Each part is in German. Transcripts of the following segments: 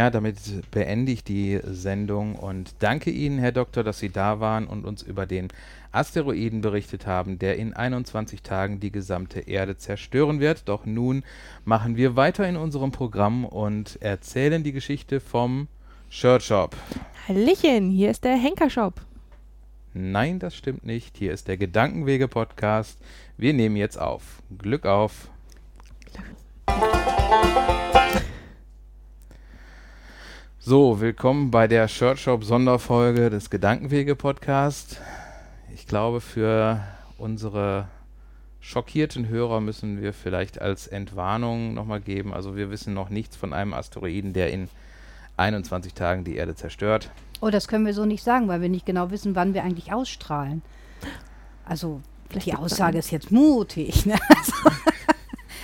Ja, damit beende ich die Sendung und danke Ihnen, Herr Doktor, dass Sie da waren und uns über den Asteroiden berichtet haben, der in 21 Tagen die gesamte Erde zerstören wird. Doch nun machen wir weiter in unserem Programm und erzählen die Geschichte vom Shirt Shop. Hallöchen, hier ist der Henker-Shop. Nein, das stimmt nicht. Hier ist der Gedankenwege-Podcast. Wir nehmen jetzt auf. Glück auf. So, willkommen bei der Shirt Shop Sonderfolge des Gedankenwege Podcast. Ich glaube, für unsere schockierten Hörer müssen wir vielleicht als Entwarnung nochmal geben. Also wir wissen noch nichts von einem Asteroiden, der in 21 Tagen die Erde zerstört. Oh, das können wir so nicht sagen, weil wir nicht genau wissen, wann wir eigentlich ausstrahlen. Also Vielleicht die Aussage ist jetzt mutig. Ne? Also,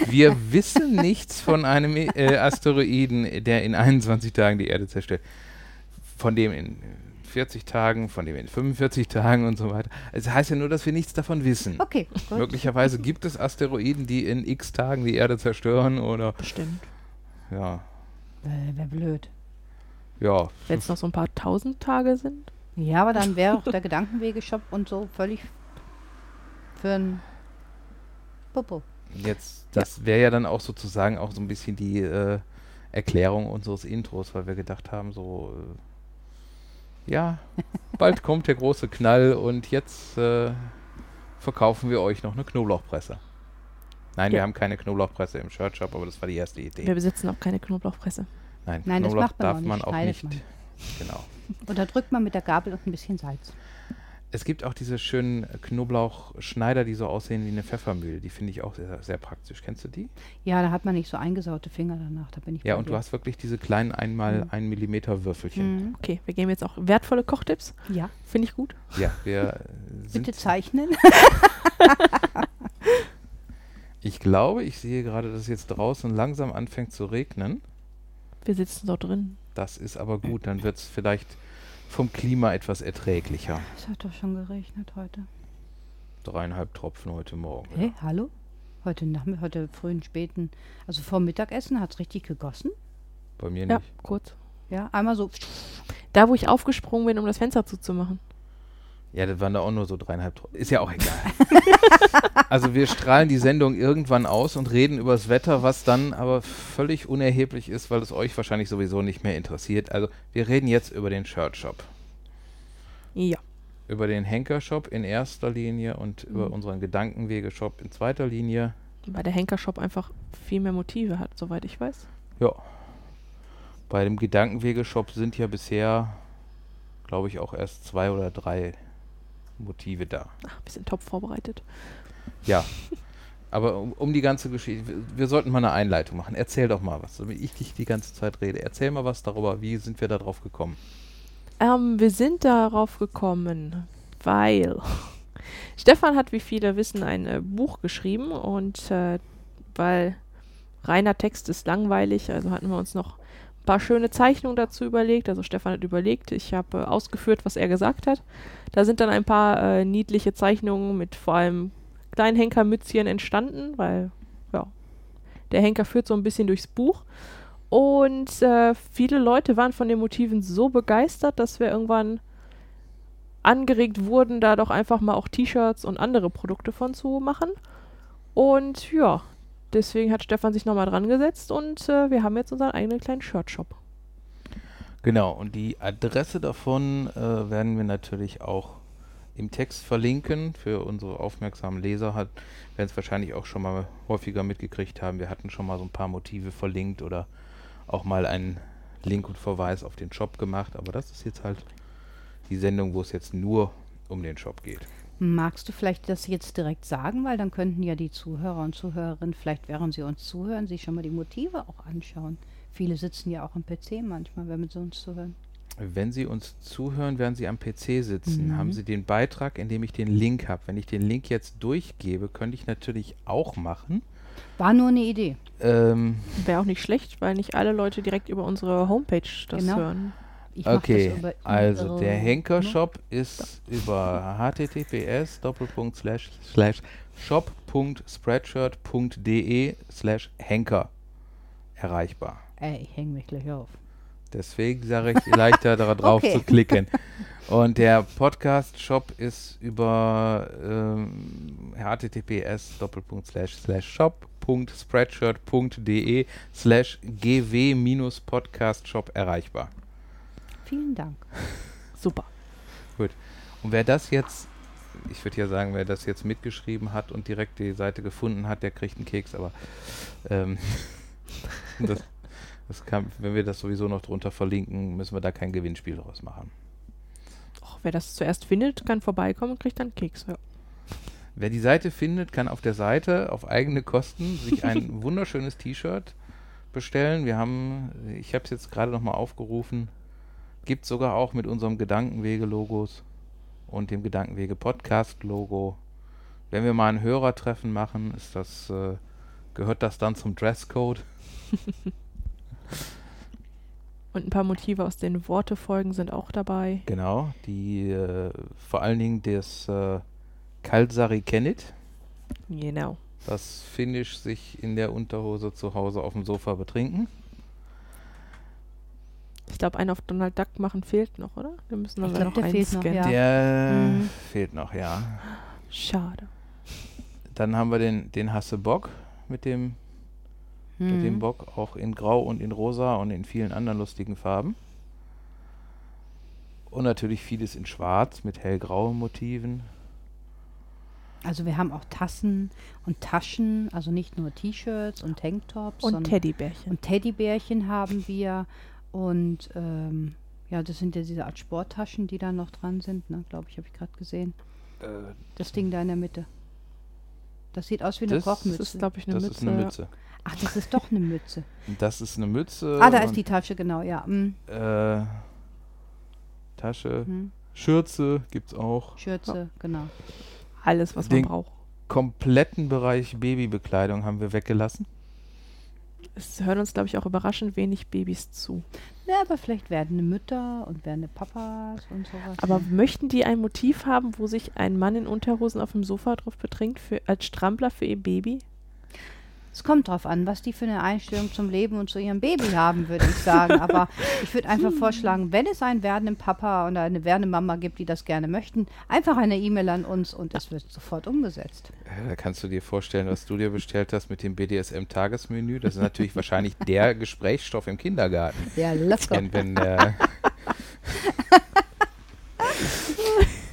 Wir wissen nichts von einem äh, Asteroiden, der in 21 Tagen die Erde zerstört. Von dem in 40 Tagen, von dem in 45 Tagen und so weiter. Es heißt ja nur, dass wir nichts davon wissen. okay, gut. Möglicherweise gibt es Asteroiden, die in x Tagen die Erde zerstören oder Bestimmt. ja, Äh, Wäre blöd. ja. Wenn es noch so ein paar tausend Tage sind. Ja, aber dann wäre auch der Gedankenwegeshop und so völlig für ein Popo. Jetzt, das wäre ja dann auch sozusagen auch so ein bisschen die äh, Erklärung unseres Intros, weil wir gedacht haben, so, äh, ja, bald kommt der große Knall und jetzt äh, verkaufen wir euch noch eine Knoblauchpresse. Nein, wir Ja. haben keine Knoblauchpresse im Shirt Shop, aber das war die erste Idee. Wir besitzen auch keine Knoblauchpresse. Nein, Nein, das Knoblauch macht man darf auch nicht, man auch nicht. Genau. Und da drückt man mit der Gabel und ein bisschen Salz. Es gibt auch diese schönen Knoblauchschneider, die so aussehen wie eine Pfeffermühle. Die finde ich auch sehr, sehr praktisch. Kennst du die? Ja, da hat man nicht so eingesaute Finger danach. Da bin ich Ja, und du dir. hast wirklich diese kleinen einmal Mhm. 1 Millimeter Würfelchen. Mhm. Okay, wir geben jetzt auch wertvolle Kochtipps. Ja, Finde ich gut. Ja, wir sind. bitte zeichnen. Ich glaube, ich sehe gerade, dass es jetzt draußen langsam anfängt zu regnen. Wir sitzen dort drin. Das ist aber gut, dann wird es vielleicht vom Klima etwas erträglicher. Es hat doch schon geregnet heute. Dreieinhalb Tropfen heute Morgen. Hey, hallo? Heute Nachmittag, heute frühen, späten, also vor Mittagessen hat es richtig gegossen. Bei mir Ja, nicht. kurz. Ja, einmal so. Da, wo ich aufgesprungen bin, um das Fenster zuzumachen. Ja, das waren da auch nur so dreieinhalb. Ist ja auch egal. also wir strahlen die Sendung irgendwann aus und reden über das Wetter, was dann aber völlig unerheblich ist, weil es euch wahrscheinlich sowieso nicht mehr interessiert. Also wir reden jetzt über den Shirt Shop. Ja. Über den Henker-Shop in erster Linie und über Mhm. unseren Gedankenwege-Shop in zweiter Linie. Weil der Henker-Shop einfach viel mehr Motive hat, soweit ich weiß. Ja. Bei dem Gedankenwege-Shop sind ja bisher, glaube ich, auch erst zwei oder drei Motive da. Ach, bisschen top vorbereitet. Ja. Aber um, um die ganze Geschichte, wir, wir sollten mal eine Einleitung machen. Erzähl doch mal was, so wie ich dich die ganze Zeit rede. Erzähl mal was darüber, wie sind wir da drauf gekommen? Ähm, wir sind darauf gekommen, weil Stefan hat, wie viele wissen, ein äh, Buch geschrieben und äh, weil reiner Text ist langweilig, also hatten wir uns noch ein paar schöne Zeichnungen dazu überlegt. Also Stefan hat überlegt, ich habe äh, ausgeführt, was er gesagt hat. Da sind dann ein paar äh, niedliche Zeichnungen mit vor allem kleinen Henkermützchen entstanden, weil ja, der Henker führt so ein bisschen durchs Buch. Und äh, viele Leute waren von den Motiven so begeistert, dass wir irgendwann angeregt wurden, da doch einfach mal auch T-Shirts und andere Produkte von zu machen. Und ja, deswegen hat Stefan sich nochmal dran gesetzt und äh, wir haben jetzt unseren eigenen kleinen Shirt-Shop. Genau, und die Adresse davon äh, werden wir natürlich auch im Text verlinken. Für unsere aufmerksamen Leser hat, werden es wahrscheinlich auch schon mal häufiger mitgekriegt haben. Wir hatten schon mal so ein paar Motive verlinkt oder auch mal einen Link und Verweis auf den Shop gemacht. Aber das ist jetzt halt die Sendung, wo es jetzt nur um den Shop geht. Magst du vielleicht das jetzt direkt sagen, weil dann könnten ja die Zuhörer und Zuhörerinnen, vielleicht während sie uns zuhören, sich schon mal die Motive auch anschauen. Viele sitzen ja auch am PC manchmal, wenn sie uns zuhören. Wenn Sie uns zuhören, werden Sie am PC sitzen. Mhm. Haben Sie den Beitrag, in dem ich den Link habe. Wenn ich den Link jetzt durchgebe, könnte ich natürlich auch machen. War nur eine Idee. Ähm, Wäre auch nicht schlecht, weil nicht alle Leute direkt über unsere Homepage das Genau. hören. Ich okay, also ihre der Nummer. Henker-Shop ist über https shop.spreadshirt.de slash henker erreichbar. Ey, ich häng mich gleich auf. Deswegen sage ich, leichter darauf Okay. zu klicken. Und der Podcast-Shop ist über ähm, https shop.spreadshirt.de slash gw-podcast-shop erreichbar. Vielen Dank. Super. Und wer das jetzt, ich würde ja sagen, wer das jetzt mitgeschrieben hat und direkt die Seite gefunden hat, der kriegt einen Keks, aber ähm, das, das kann, wenn wir das sowieso noch drunter verlinken, müssen wir da kein Gewinnspiel draus machen. Och, wer das zuerst findet, kann vorbeikommen und kriegt dann Keks. Ja. Wer die Seite findet, kann auf der Seite auf eigene Kosten sich ein wunderschönes T-Shirt bestellen. Wir haben, ich habe es jetzt gerade nochmal aufgerufen, gibt sogar auch mit unserem Gedankenwege-Logos und dem Gedankenwege-Podcast-Logo. Wenn wir mal ein Hörertreffen machen, ist das, äh, gehört das dann zum Dresscode. Und ein paar Motive aus den Wortefolgen sind auch dabei. Genau, die äh, vor allen Dingen das äh, Kalsari Kennit. Genau. Das Finish sich in der Unterhose zu Hause auf dem Sofa betrinken. Ich glaube, einen auf Donald Duck machen fehlt noch, oder? Wir müssen Ich aber glaub, noch der fehlt noch. Ja. Der Mhm. fehlt noch, ja. Schade. Dann haben wir den, den Hassebock mit dem, mit dem Mhm. Bock auch in Grau und in Rosa und in vielen anderen lustigen Farben. Und natürlich vieles in Schwarz mit hellgrauen Motiven. Also wir haben auch Tassen und Taschen, also nicht nur T-Shirts und Tanktops, Und Teddybärchen. und Teddybärchen haben wir und ähm, ja, das sind ja diese Art Sporttaschen, die da noch dran sind, ne, glaube ich, habe ich gerade gesehen. Äh, Das Ding da in der Mitte. Das sieht aus wie eine Das- das Kochmütze. ist, glaube ich, eine das Mütze. ist eine Mütze. Ach, das ist doch eine Mütze. Das ist eine Mütze. ah, da ist die Tasche, genau, ja. mm, Äh, Tasche. hm. Schürze gibt's auch. Schürze, genau. Alles, was Den- man braucht. Kompletten Bereich Babybekleidung haben wir weggelassen. Es hören uns, glaube ich, auch überraschend wenig Babys zu. Ja, aber vielleicht werden Mütter und werden Papas und sowas. Aber möchten die ein Motiv haben, wo sich ein Mann in Unterhosen auf dem Sofa drauf betrinkt, für, als Strampler für ihr Baby? Es kommt drauf an, was die für eine Einstellung zum Leben und zu ihrem Baby haben, würde ich sagen. Aber ich würde einfach vorschlagen, wenn es einen werdenden Papa oder eine werdende Mama gibt, die das gerne möchten, einfach eine E-Mail an uns und es wird sofort umgesetzt. Äh, Da kannst du dir vorstellen, was du dir bestellt hast mit dem BDSM-Tagesmenü. Das ist natürlich wahrscheinlich der Gesprächsstoff im Kindergarten. Ja, locker. Wenn, wenn, äh,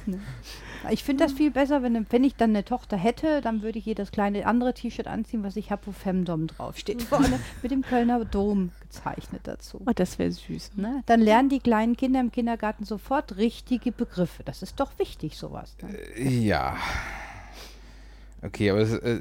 Ich finde das viel besser, wenn, wenn ich dann eine Tochter hätte, dann würde ich ihr das kleine andere T-Shirt anziehen, was ich habe, wo Femdom draufsteht. Vorne mit dem Kölner Dom gezeichnet dazu. Oh, das wäre süß. Ne? Dann lernen die kleinen Kinder im Kindergarten sofort richtige Begriffe. Das ist doch wichtig, sowas. Ne? ja. Okay, aber äh,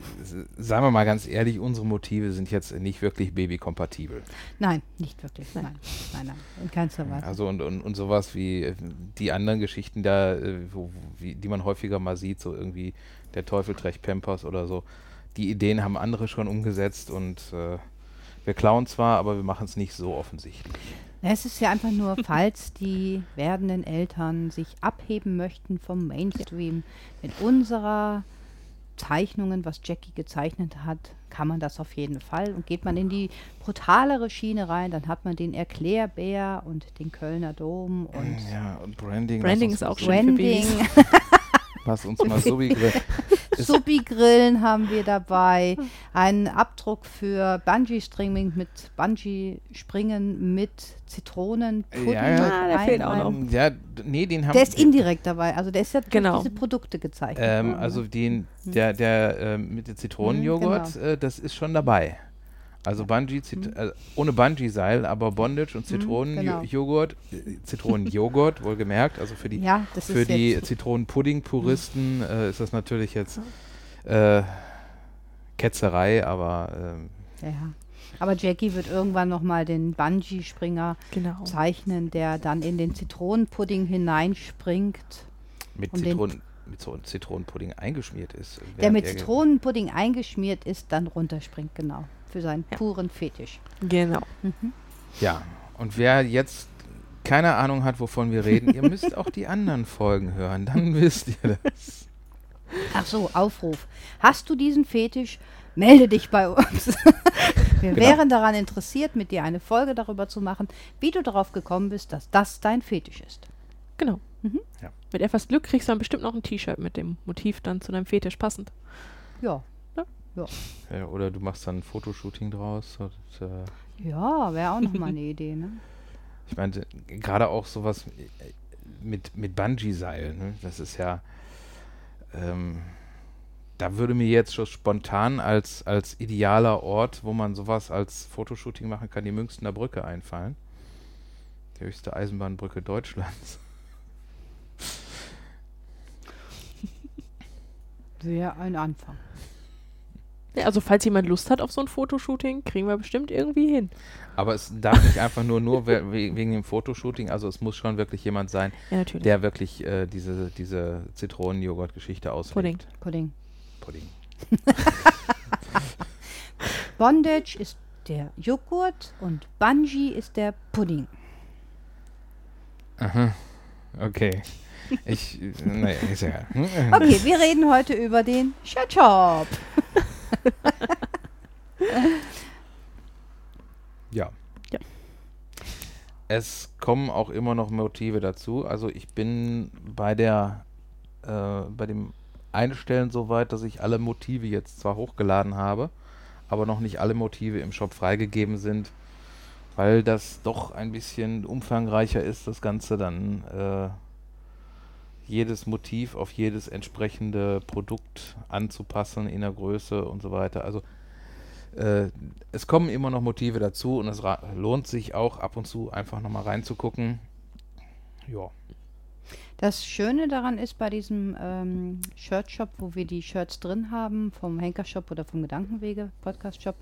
sagen wir mal ganz ehrlich, unsere Motive sind jetzt nicht wirklich babykompatibel. Nein, nicht wirklich. Nein, nein, nein. In keinster Weise. Also und, und, und sowas wie äh, die anderen Geschichten da, äh, wo, wie, die man häufiger mal sieht, so irgendwie der Teufel trägt Pampers oder so. Die Ideen haben andere schon umgesetzt und äh, wir klauen zwar, aber wir machen es nicht so offensichtlich. Es ist ja einfach nur, falls die werdenden Eltern sich abheben möchten vom Mainstream mit unserer Zeichnungen, was Jackie gezeichnet hat, kann man das auf jeden Fall. Und geht man in die brutalere Schiene rein, dann hat man den Erklärbär und den Kölner Dom und Ja, und Branding. Branding ist auch schön. für Branding. Lass uns mal Ist- Suppi-Grillen haben wir dabei. Einen Abdruck für Bungee-Streaming mit Bungee-Springen mit Zitronen. Ja, ja. Ah, der fehlt auch noch. Ja, d- nee, den haben Der ist indirekt dabei. Also der ist ja durch Genau. diese Produkte gezeichnet. Ähm, also ne? den, der, der ähm, mit dem Zitronenjoghurt, genau. äh, das ist schon dabei. Also Bungee, Zit äh, ohne Bungee-Seil, aber Bondage und genau. Zitronenjoghurt, äh, Zitronenjoghurt, wohlgemerkt, also für die, ja, für die Zitronenpudding-Puristen äh, ist das natürlich jetzt äh, Ketzerei, aber ähm, ja. Aber Jackie wird irgendwann nochmal den Bungee-Springer Genau. zeichnen, der dann in den Zitronenpudding hineinspringt. mit, Um Zitronen, mit so einem Zitronenpudding eingeschmiert ist. Der mit Zitronenpudding eingeschmiert ist, dann runterspringt, genau. Für seinen Ja. puren Fetisch. Genau. Mhm. Ja, und wer jetzt keine Ahnung hat, wovon wir reden, ihr müsst auch die anderen Folgen hören, dann wisst ihr das. Ach so, Aufruf. Hast du diesen Fetisch? Melde dich bei uns. Wir Genau. wären daran interessiert, mit dir eine Folge darüber zu machen, wie du darauf gekommen bist, dass das dein Fetisch ist. Genau. Mhm. Ja. Mit etwas Glück kriegst du dann bestimmt noch ein T-Shirt mit dem Motiv dann zu deinem Fetisch passend. Ja. Ja, oder du machst dann ein Fotoshooting draus. Und, äh, Ja, wäre auch nochmal eine Idee, ne? ich meine, gerade auch sowas mit, mit Bungee-Seil, ne? das ist ja, ähm, da würde mir jetzt schon spontan als, als idealer Ort, wo man sowas als Fotoshooting machen kann, die Münchner Brücke einfallen. Die höchste Eisenbahnbrücke Deutschlands. Wäre ein Anfang. Ja, also falls jemand Lust hat auf so ein Fotoshooting, kriegen wir bestimmt irgendwie hin. Aber es darf nicht einfach nur, nur we we- wegen dem Fotoshooting, also es muss schon wirklich jemand sein, Ja, der wirklich äh, diese, diese Zitronen-Joghurt-Geschichte auslegt. Pudding. Pudding. Pudding. Bondage ist der Joghurt und Bungee ist der Pudding. Aha. Okay. Ich, äh, naja, ist ja. Okay, wir reden heute über den Shirt Shop. Ja. Ja. Es kommen auch immer noch Motive dazu. Also ich bin bei der äh, bei dem Einstellen so weit, dass ich alle Motive jetzt zwar hochgeladen habe, aber noch nicht alle Motive im Shop freigegeben sind, weil das doch ein bisschen umfangreicher ist, das Ganze dann äh, jedes Motiv auf jedes entsprechende Produkt anzupassen in der Größe und so weiter. Also äh, es kommen immer noch Motive dazu und es lohnt sich auch ab und zu einfach nochmal reinzugucken. Ja. Das Schöne daran ist bei diesem ähm, Shirt Shop, wo wir die Shirts drin haben, vom Henker Shop oder vom Gedankenwege Podcast Shop,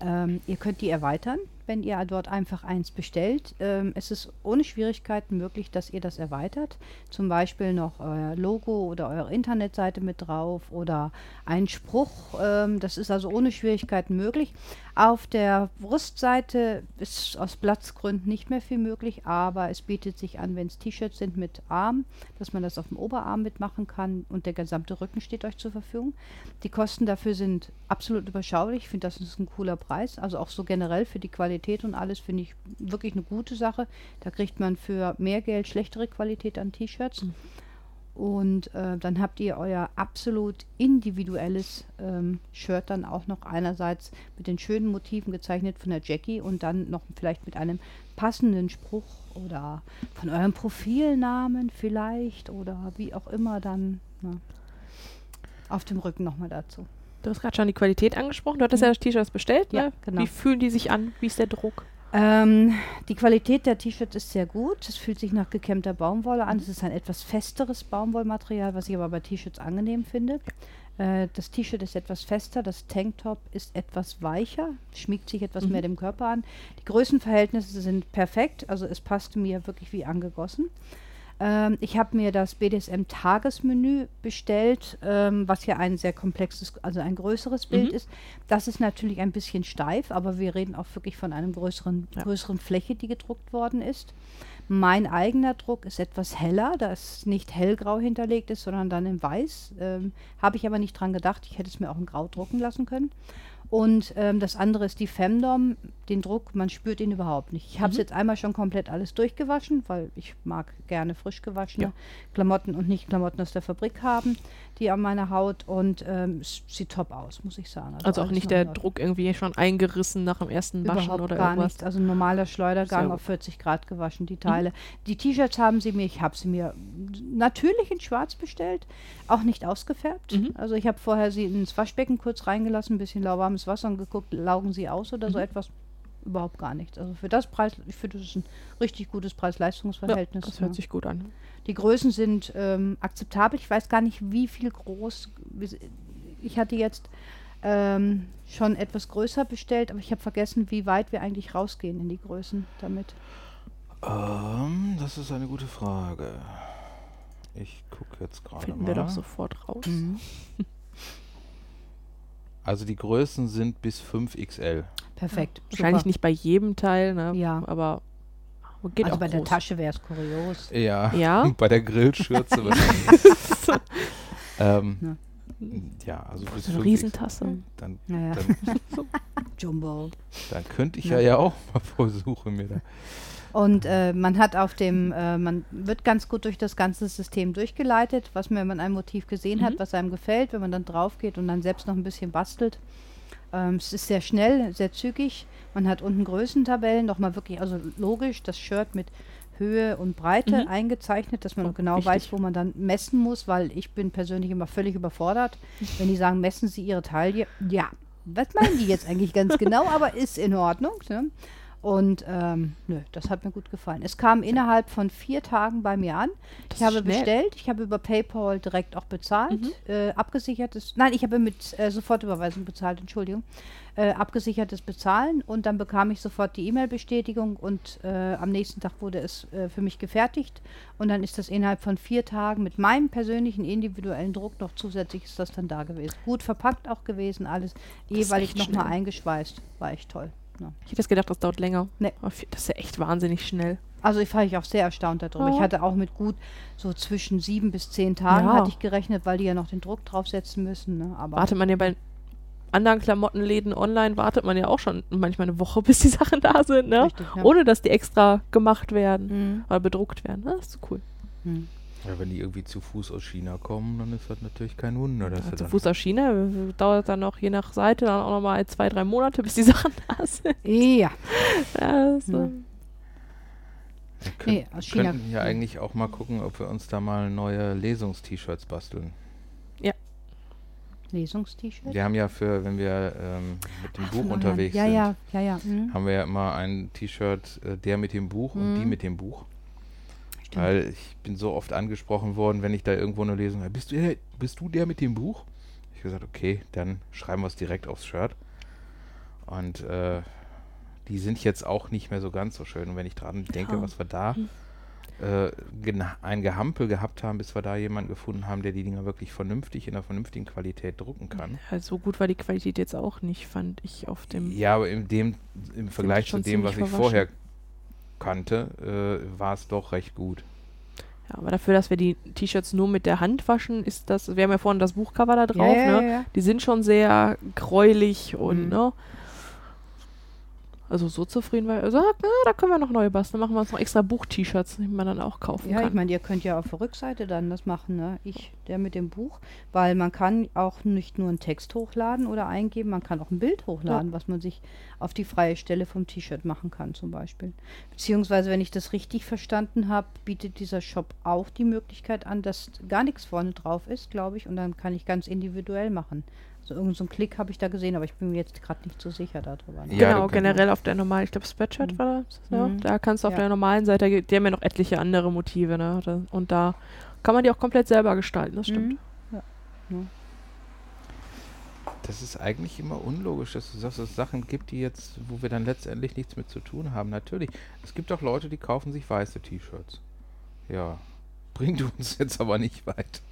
ähm, ihr könnt die erweitern, wenn ihr dort einfach eins bestellt. Ähm, es ist ohne Schwierigkeiten möglich, dass ihr das erweitert. Zum Beispiel noch euer Logo oder eure Internetseite mit drauf oder ein Spruch. Ähm, das ist also ohne Schwierigkeiten möglich. Auf der Brustseite ist aus Platzgründen nicht mehr viel möglich, aber es bietet sich an, wenn es T-Shirts sind mit Arm, dass man das auf dem Oberarm mitmachen kann und der gesamte Rücken steht euch zur Verfügung. Die Kosten dafür sind absolut überschaulich. Ich finde, das ist ein cooler Preis. Also auch so generell für die Qualität und alles finde ich wirklich eine gute Sache. Da kriegt man für mehr Geld schlechtere Qualität an T-Shirts. Und äh, dann habt ihr euer absolut individuelles ähm, Shirt dann auch noch einerseits mit den schönen Motiven gezeichnet von der Jackie und dann noch vielleicht mit einem passenden Spruch oder von eurem Profilnamen vielleicht oder wie auch immer dann ne, auf dem Rücken nochmal dazu. Du hast gerade schon die Qualität angesprochen. Du hattest ja das T-Shirt bestellt. Ja, ne? genau. Wie fühlen die sich an? Wie ist der Druck? Ähm, die Qualität der T-Shirts ist sehr gut. Es fühlt sich nach gekämmter Baumwolle an. Es ist ein etwas festeres Baumwollmaterial, was ich aber bei T-Shirts angenehm finde. Äh, das T-Shirt ist etwas fester, das Tanktop ist etwas weicher, schmiegt sich etwas Mhm. mehr dem Körper an. Die Größenverhältnisse sind perfekt, also es passte mir wirklich wie angegossen. Ähm, ich habe mir das BDSM-Tagesmenü bestellt, ähm, was ja ein sehr komplexes, also ein größeres Bild Mhm. ist. Das ist natürlich ein bisschen steif, aber wir reden auch wirklich von einem größeren, Ja. größeren Fläche, die gedruckt worden ist. Mein eigener Druck ist etwas heller, da es nicht hellgrau hinterlegt ist, sondern dann in weiß. Ähm, Habe ich aber nicht dran gedacht, ich hätte es mir auch in grau drucken lassen können. Und ähm, das andere ist die Femdom, den Druck, man spürt ihn überhaupt nicht. Ich habe es Mhm. jetzt einmal schon komplett alles durchgewaschen, weil ich mag gerne frisch gewaschene Ja. Klamotten und nicht Klamotten aus der Fabrik haben, die an meiner Haut und ähm, es sieht top aus, muss ich sagen. Also auch alles nicht der. Druck irgendwie schon eingerissen nach dem ersten Waschen Überhaupt oder gar irgendwas. nichts. Also ein normaler Schleudergang Sehr auf gut. 40 Grad gewaschen, die Teile. Die T-Shirts haben sie mir, ich habe sie mir natürlich in schwarz bestellt, auch nicht ausgefärbt. Mhm. Also ich habe vorher sie ins Waschbecken kurz reingelassen, ein bisschen lauwarmes Wasser und geguckt, laugen sie aus oder so Mhm. etwas. Überhaupt gar nichts. Also für das Preis, ich finde, das ist ein richtig gutes Preis-Leistungs-Verhältnis. Das hört sich gut an. Die Größen sind ähm, akzeptabel. Ich weiß gar nicht, wie viel groß. Ich hatte jetzt ähm, schon etwas größer bestellt, aber ich habe vergessen, wie weit wir eigentlich rausgehen in die Größen damit. Ähm, das ist eine gute Frage. Ich gucke jetzt gerade Finden mal. wir doch sofort raus. Also die Größen sind bis 5XL. Perfekt. Wahrscheinlich super. nicht bei jedem Teil, ne? Ja. aber geht Also auch bei der groß. Tasche wäre es kurios. Ja. Ja. Bei der Grillschürze ähm, Ja. Ja, also bis So eine 5 Riesentasse. Dann, Naja. dann, Jumbo. dann könnte ich Ja. ja, ja auch mal versuchen, mir da. Und äh, man hat auf dem, äh, man wird ganz gut durch das ganze System durchgeleitet, was man, wenn man ein Motiv gesehen hat, Mhm. was einem gefällt, wenn man dann drauf geht und dann selbst noch ein bisschen bastelt. Ähm, es ist sehr schnell, sehr zügig. Man hat unten Größentabellen, nochmal wirklich, also logisch, das Shirt mit Höhe und Breite Mhm. eingezeichnet, dass man Oh, genau wichtig. weiß, wo man dann messen muss, weil ich bin persönlich immer völlig überfordert, wenn die sagen, messen Sie Ihre Taille. Ja, was meinen die jetzt eigentlich ganz genau, aber ist in Ordnung. Ne? Und ähm, nö, das hat mir gut gefallen. Es kam innerhalb von vier Tagen bei mir an. Das Ich habe schnell. bestellt, ich habe über PayPal direkt auch bezahlt, Mhm. äh, abgesichertes, nein, ich habe mit äh, Sofortüberweisung bezahlt, Entschuldigung, äh, abgesichertes Bezahlen und dann bekam ich sofort die E-Mail-Bestätigung und äh, am nächsten Tag wurde es äh, für mich gefertigt und dann ist das innerhalb von vier Tagen mit meinem persönlichen individuellen Druck noch zusätzlich ist das dann da gewesen. Gut verpackt auch gewesen, alles, Das jeweilig nochmal eingeschweißt, war echt toll. Ja. Ich hätte jetzt gedacht, das dauert länger. Nee. Das ist ja echt wahnsinnig schnell. Also ich war ich auch sehr erstaunt darüber. Ja. Ich hatte auch mit gut so zwischen sieben bis zehn Tagen Ja. hatte ich gerechnet, weil die ja noch den Druck draufsetzen müssen. Ne? Aber Wartet man ja bei anderen Klamottenläden online, wartet man ja auch schon manchmal eine Woche, bis die Sachen da sind, ne? Richtig, ja. Ohne dass die extra gemacht werden Mhm. oder bedruckt werden. Das ist cool. Mhm. Ja, wenn die irgendwie zu Fuß aus China kommen, dann ist das natürlich kein Wunder. Dass Also dann Fuß aus China dauert dann noch je nach Seite dann auch nochmal zwei, drei Monate, bis die Sachen da sind. Ja, Das, Ja. Wir könnt, Nee, aus China- könnten ja eigentlich auch mal gucken, ob wir uns da mal neue Lesungs-T-Shirts basteln. Lesungs-T-Shirt. Wir haben ja für, wenn wir ähm, mit dem Ach, Buch unterwegs ja, sind, Ja, ja, ja. Mhm. haben wir ja immer ein T-Shirt, äh, der mit dem Buch und die Mhm. mit dem Buch. Stimmt. Weil ich bin so oft angesprochen worden, wenn ich da irgendwo eine Lesung habe, bist du, der, bist du der mit dem Buch? Ich habe gesagt, okay, dann schreiben wir es direkt aufs Shirt. Und äh, die sind jetzt auch nicht mehr so ganz so schön. Und wenn ich dran denke, Ja. was wir da Hm. äh, ein Gehampel gehabt haben, bis wir da jemanden gefunden haben, der die Dinger wirklich vernünftig in einer vernünftigen Qualität drucken kann. ja, so gut war die Qualität jetzt auch nicht, fand ich auf dem. Ja, aber in dem, im Vergleich zu dem, was ich vorher kannte, äh, war es doch recht gut. Ja, aber dafür, dass wir die T-Shirts nur mit der Hand waschen, ist das. Wir haben ja vorhin das Buchcover da ja, drauf, ja, ne? ja. Die sind schon sehr gräulich und, Mhm. ne? Also so zufrieden war er. Sagt, na, da können wir noch neue basteln. Machen wir uns noch extra Buch-T-Shirts, die man dann auch kaufen Ja, ich kann. meine, ihr könnt ja auf der Rückseite dann das machen, ne? Ich, der mit dem Buch, weil man kann auch nicht nur einen Text hochladen oder eingeben, man kann auch ein Bild hochladen, was man sich auf die freie Stelle vom T-Shirt machen kann zum Beispiel. Beziehungsweise, wenn ich das richtig verstanden habe, bietet dieser Shop auch die Möglichkeit an, dass gar nichts vorne drauf ist, glaube ich, und dann kann ich ganz individuell machen. So irgendeinen so einen Klick habe ich da gesehen, aber ich bin mir jetzt gerade nicht so sicher darüber. Ne? Ja, genau, generell auf der normalen, ich glaube Spreadshirt Mhm. war das, ja. Mhm. Da kannst du auf Ja. der normalen Seite, die haben ja noch etliche andere Motive, ne? Da, und da kann man die auch komplett selber gestalten, das stimmt. Mhm. Ja. Ja. Das ist eigentlich immer unlogisch, dass du sagst, dass es Sachen gibt, die jetzt, wo wir dann letztendlich nichts mit zu tun haben. Natürlich, es gibt auch Leute, die kaufen sich weiße T-Shirts. Ja, bringt uns jetzt aber nicht weit.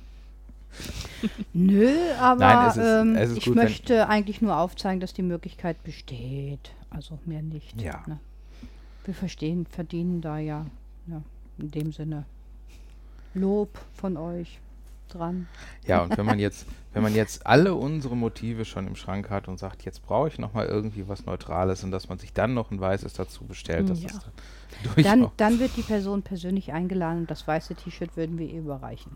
Nö, aber Nein, es ist- ähm, es ich gut, möchte eigentlich nur aufzeigen, dass die Möglichkeit besteht. Also mehr nicht. Ja. Ne? Wir verstehen, verdienen da ja, ja in dem Sinne Lob von euch dran. Ja, und wenn man jetzt, wenn man jetzt alle unsere Motive schon im Schrank hat und sagt, jetzt brauche ich nochmal irgendwie was Neutrales und dass man sich dann noch ein weißes dazu bestellt, das Ja. ist dann Dann, dann wird die Person persönlich eingeladen und das weiße T-Shirt würden wir ihr überreichen.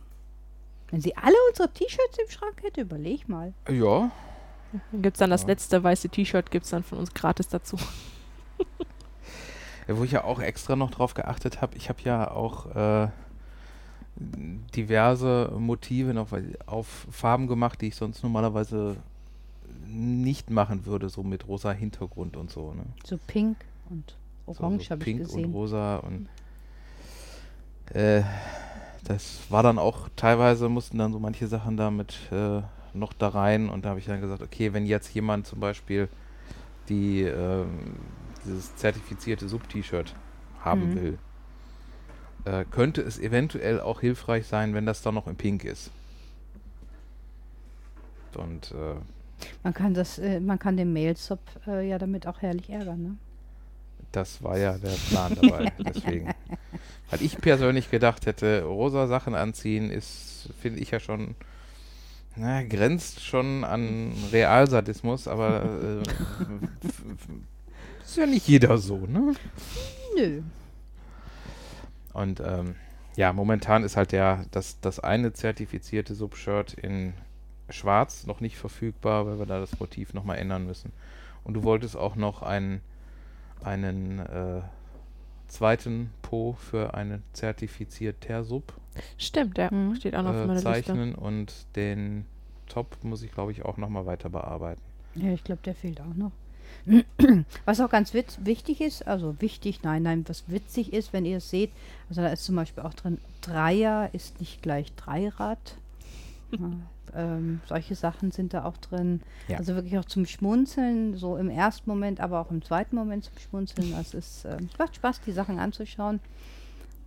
Wenn sie alle unsere T-Shirts im Schrank hätte, überleg mal. Ja, Dann gibt es dann das Ja. letzte weiße T-Shirt, gibt es dann von uns gratis dazu. Ja, Wo ich ja auch extra noch drauf geachtet habe, ich habe ja auch äh, diverse Motive noch auf Farben gemacht, die ich sonst normalerweise nicht machen würde, so mit rosa Hintergrund und so. Ne? So pink und So- orange so habe ich Pink und gesehen. rosa und äh, das war dann auch teilweise mussten dann so manche Sachen damit äh, noch da rein und da habe ich dann gesagt, okay, wenn jetzt jemand zum Beispiel die ähm, dieses zertifizierte Sub-T-Shirt haben Mhm. will, äh, könnte es eventuell auch hilfreich sein, wenn das dann noch in Pink ist. Und äh, Man kann das, äh, man kann den Mailsub äh, ja damit auch herrlich ärgern, ne? Das war ja der Plan dabei. Deswegen. Weil ich persönlich gedacht hätte, rosa Sachen anziehen ist, finde ich ja schon Na, grenzt schon an Realsadismus, aber äh, ist ja nicht jeder so, ne? Nö. Und ähm, ja, momentan ist halt der, das, das eine zertifizierte Subshirt in schwarz noch nicht verfügbar, weil wir da das Motiv nochmal ändern müssen. Und du wolltest auch noch einen, einen äh, zweiten Po für einen zertifizierter Sub Stimmt, der Mhm. steht auch noch auf äh, meiner Liste. zeichnen und den Top muss ich, glaube ich, auch nochmal weiter bearbeiten. Ja, ich glaube, der fehlt auch noch. Was auch ganz witz wichtig ist, also wichtig, nein, nein, was witzig ist, wenn ihr es seht, also da ist zum Beispiel auch drin, Dreier ist nicht gleich Dreirad. ähm, solche Sachen sind da auch drin. Ja. Also wirklich auch zum Schmunzeln, so im ersten Moment, aber auch im zweiten Moment zum Schmunzeln. Das ist, es macht Spaß, die Sachen anzuschauen.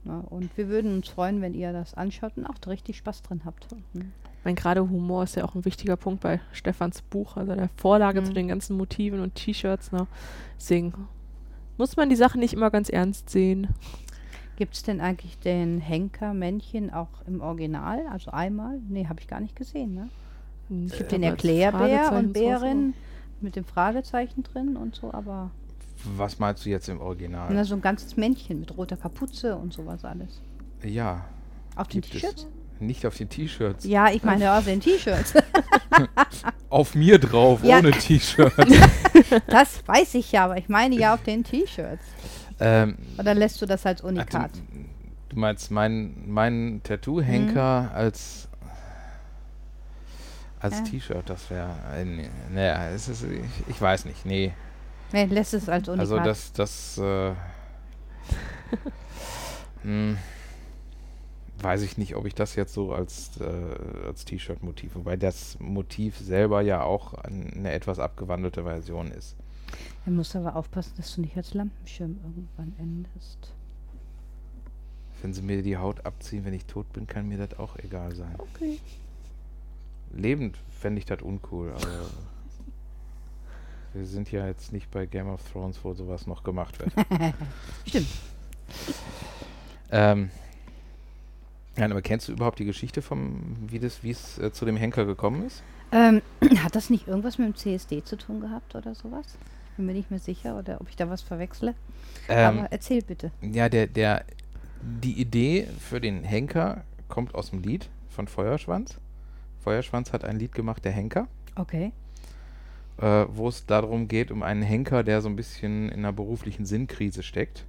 Ja, und wir würden uns freuen, wenn ihr das anschaut und auch richtig Spaß drin habt. Mhm. Ich meine, gerade Humor ist ja auch ein wichtiger Punkt bei Stefans Buch, also der Vorlage zu Mhm. den ganzen Motiven und T-Shirts. Ne? Deswegen muss man die Sachen nicht immer ganz ernst sehen. Gibt es denn eigentlich den Henker-Männchen auch im Original? Also einmal? Nee, habe ich gar nicht gesehen, ne? Es gibt aber den Erklärbär und Bärin mit dem Fragezeichen drin und so, aber Was meinst du jetzt im Original? na, so ein ganzes Männchen mit roter Kapuze und sowas alles. ja, Auf den. T-Shirts? Nicht auf den T-Shirts. Ja, ich meine auf den T-Shirts. Auf mir drauf, Ja. ohne T-Shirt. das weiß ich ja, aber ich meine ja auf den T-Shirts. Ähm, Oder lässt du das als Unikat? du, du meinst mein, mein Tattoo-Henker Mhm. als als Ja. T-Shirt, das wäre. Äh, naja, es ist, ich, ich weiß nicht. Nee. Nee, lässt es als Unikat. Also das, das äh, hm, weiß ich nicht, ob ich das jetzt so als, äh, als T-Shirt-Motiv, wobei das Motiv selber ja auch ein- eine etwas abgewandelte Version ist. Du musst aber aufpassen, dass du nicht als Lampenschirm irgendwann endest. Wenn sie mir die Haut abziehen, wenn ich tot bin, kann mir das auch egal sein. Okay. Lebend fände ich das uncool, aber wir sind ja jetzt nicht bei Game of Thrones, wo sowas noch gemacht wird. Stimmt. Ähm, ja, aber kennst du überhaupt die Geschichte vom, wie das, wie es äh, zu dem Henker gekommen ist? Ähm, hat das nicht irgendwas mit dem CSD zu tun gehabt oder sowas? Bin mir nicht mehr sicher oder ob ich da was verwechsle. Ähm, Aber erzähl bitte. ja, der, der, die Idee für den Henker kommt aus dem Lied von Feuerschwanz. Feuerschwanz hat ein Lied gemacht, der Henker, Okay. äh, wo es darum geht, um einen Henker, der so ein bisschen in einer beruflichen Sinnkrise steckt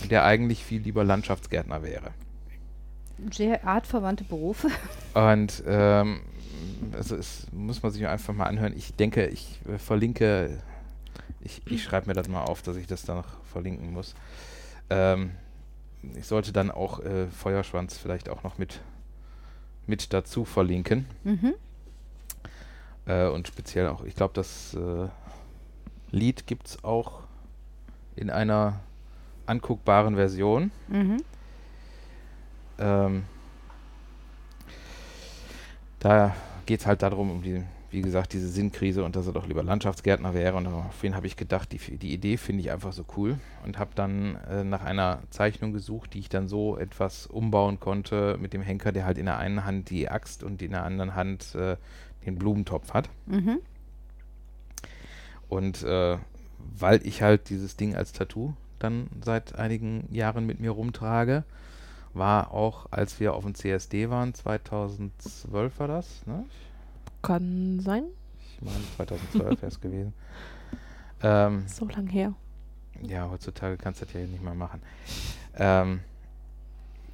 und der eigentlich viel lieber Landschaftsgärtner wäre. Sehr artverwandte Berufe. Und ähm, also es muss man sich einfach mal anhören. Ich denke, ich verlinke, ich, ich schreibe mir das mal auf, dass ich das dann noch verlinken muss. Ähm, ich sollte dann auch äh, Feuerschwanz vielleicht auch noch mit, mit dazu verlinken. Mhm. Äh, und speziell auch, ich glaube, das äh, Lied gibt es auch in einer anguckbaren Version. Mhm. Ähm, da geht es halt darum, um die, wie gesagt, diese Sinnkrise und dass er doch lieber Landschaftsgärtner wäre. Und auf wen habe ich gedacht, die, die Idee finde ich einfach so cool und habe dann äh, nach einer Zeichnung gesucht, die ich dann so etwas umbauen konnte mit dem Henker, der halt in der einen Hand die Axt und in der anderen Hand äh, den Blumentopf hat. Mhm. Und äh, weil ich halt dieses Ding als Tattoo dann seit einigen Jahren mit mir rumtrage, war auch, als wir auf dem CSD waren, 2012 war das, ne? Kann sein. Ich meine, 2012 wäre es gewesen. Ähm, So lang her. ja, heutzutage kannst du das ja nicht mehr machen. Ähm,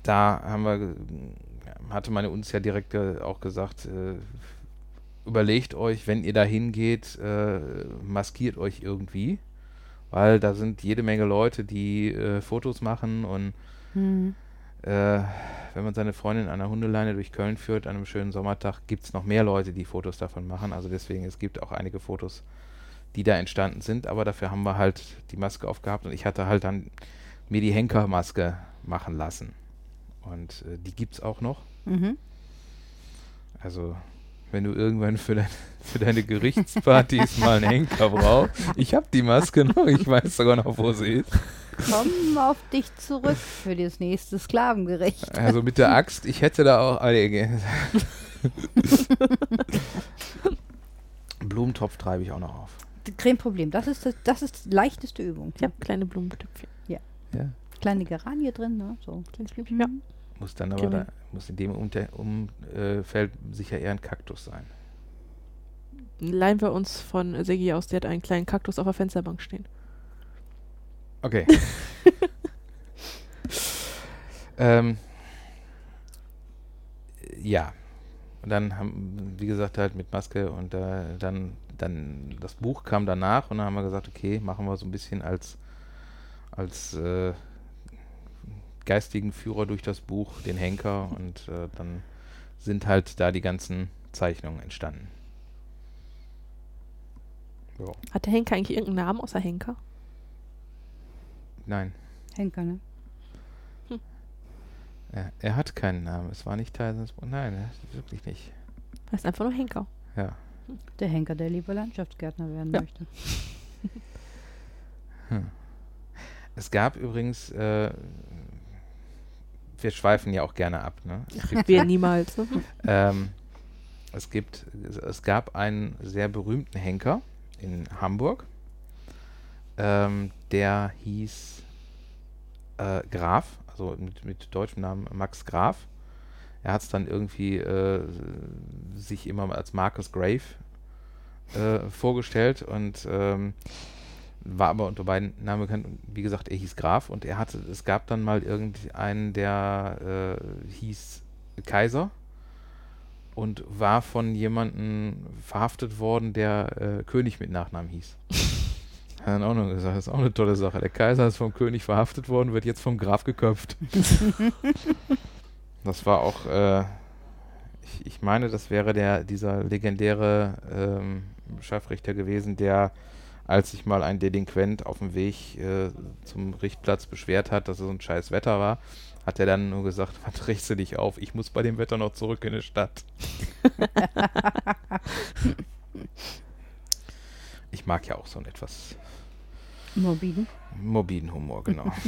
da haben wir, hatte meine uns ja direkt ge auch gesagt, äh, überlegt euch, wenn ihr da hingeht, äh, maskiert euch irgendwie, weil da sind jede Menge Leute, die äh, Fotos machen und Mhm. Äh, wenn man seine Freundin an einer Hundeleine durch Köln führt, an einem schönen Sommertag, gibt es noch mehr Leute, die Fotos davon machen. Also deswegen, es gibt auch einige Fotos, die da entstanden sind, aber dafür haben wir halt die Maske aufgehabt und ich hatte halt dann mir die Henkermaske machen lassen. Und äh, die gibt es auch noch. Mhm. Also wenn du irgendwann für, dein, für deine Gerichtspartys mal einen Henker brauchst, ich habe die Maske noch, ich weiß sogar noch, wo sie ist. Komm auf dich zurück für das nächste Sklavengericht. Also mit der Axt, ich hätte da auch. Blumentopf treibe ich auch noch auf. Kein Problem. Das ist das, das ist die leichteste Übung. Ich habe kleine Blumentöpfchen. Ja. Kleine Geranie drin, ne? So. Kleines Blümchen. Ja. Muss dann aber, da, muss in dem Umfeld sicher eher ein Kaktus sein. Leihen wir uns von Segi aus, der hat einen kleinen Kaktus auf der Fensterbank stehen. Okay. ähm, ja. Und dann haben, wie gesagt, halt mit Maske und äh, dann, dann das Buch kam danach und dann haben wir gesagt, okay, machen wir so ein bisschen als, als äh, geistigen Führer durch das Buch, den Henker und äh, dann sind halt da die ganzen Zeichnungen entstanden. Ja. Hat der Henker eigentlich irgendeinen Namen außer Henker? Nein, Henker, ne? er, er hat keinen Namen. Es war nicht Teil seines. Nein, er hat wirklich nicht. Heißt einfach nur Henker. Ja. Der Henker, der lieber Landschaftsgärtner werden Ja. möchte. Es gab übrigens, äh, wir schweifen ja auch gerne ab, ne? Wir niemals. Ne? ähm, es gibt, es gab einen sehr berühmten Henker in Hamburg, ähm, der hieß äh, Graf, also mit, mit deutschem Namen Max Graf. Er hat es dann irgendwie äh, sich immer als Marcus Grave äh, vorgestellt und ähm, war aber unter beiden Namen bekannt. Wie gesagt, er hieß Graf und er hatte, es gab dann mal irgendeinen, der äh, hieß Kaiser und war von jemandem verhaftet worden, der äh, König mit Nachnamen hieß. Hat dann auch noch gesagt, das ist auch eine tolle Sache. Der Kaiser ist vom König verhaftet worden, wird jetzt vom Graf geköpft. das war auch, äh, ich, ich meine, das wäre der, dieser legendäre ähm, Scharfrichter gewesen, der, als sich mal ein Delinquent auf dem Weg äh, zum Richtplatz beschwert hat, dass es so ein scheiß Wetter war, hat er dann nur gesagt, was regst du dich auf? Ich muss bei dem Wetter noch zurück in die Stadt. ich mag ja auch so einen etwas Morbiden. morbiden Humor, genau.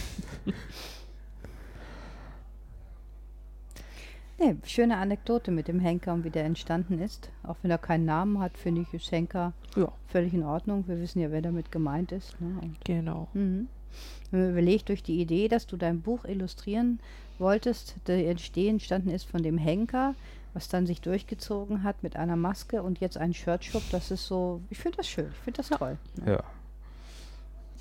Nee, schöne Anekdote mit dem Henker und wie der entstanden ist. Auch wenn er keinen Namen hat, finde ich, ist Henker Ja. völlig in Ordnung. Wir wissen ja, wer damit gemeint ist. Ne? Genau. mhm. Wenn man überlegt, durch die Idee, dass du dein Buch illustrieren wolltest, der Entstehen entstanden ist von dem Henker, was dann sich durchgezogen hat mit einer Maske und jetzt ein Shirtshop, das ist so, ich finde das schön, ich finde das toll. Ne? Ja.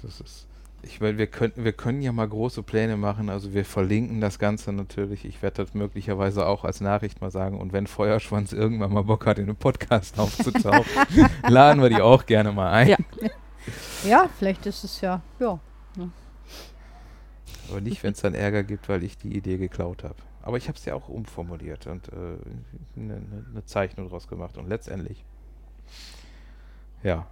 Das ist. Ich meine, wir könnten, wir können ja mal große Pläne machen. Also wir verlinken das Ganze natürlich. Ich werde das möglicherweise auch als Nachricht mal sagen. Und wenn Feuerschwanz irgendwann mal Bock hat, in einem Podcast aufzutauchen, laden wir die auch gerne mal ein. Ja. Ja, vielleicht ist es ja, ja. Aber nicht, wenn es dann Ärger gibt, weil ich die Idee geklaut habe. Aber ich habe es ja auch umformuliert und eine äh, ne, ne- ne Zeichnung draus gemacht. Und letztendlich, ja,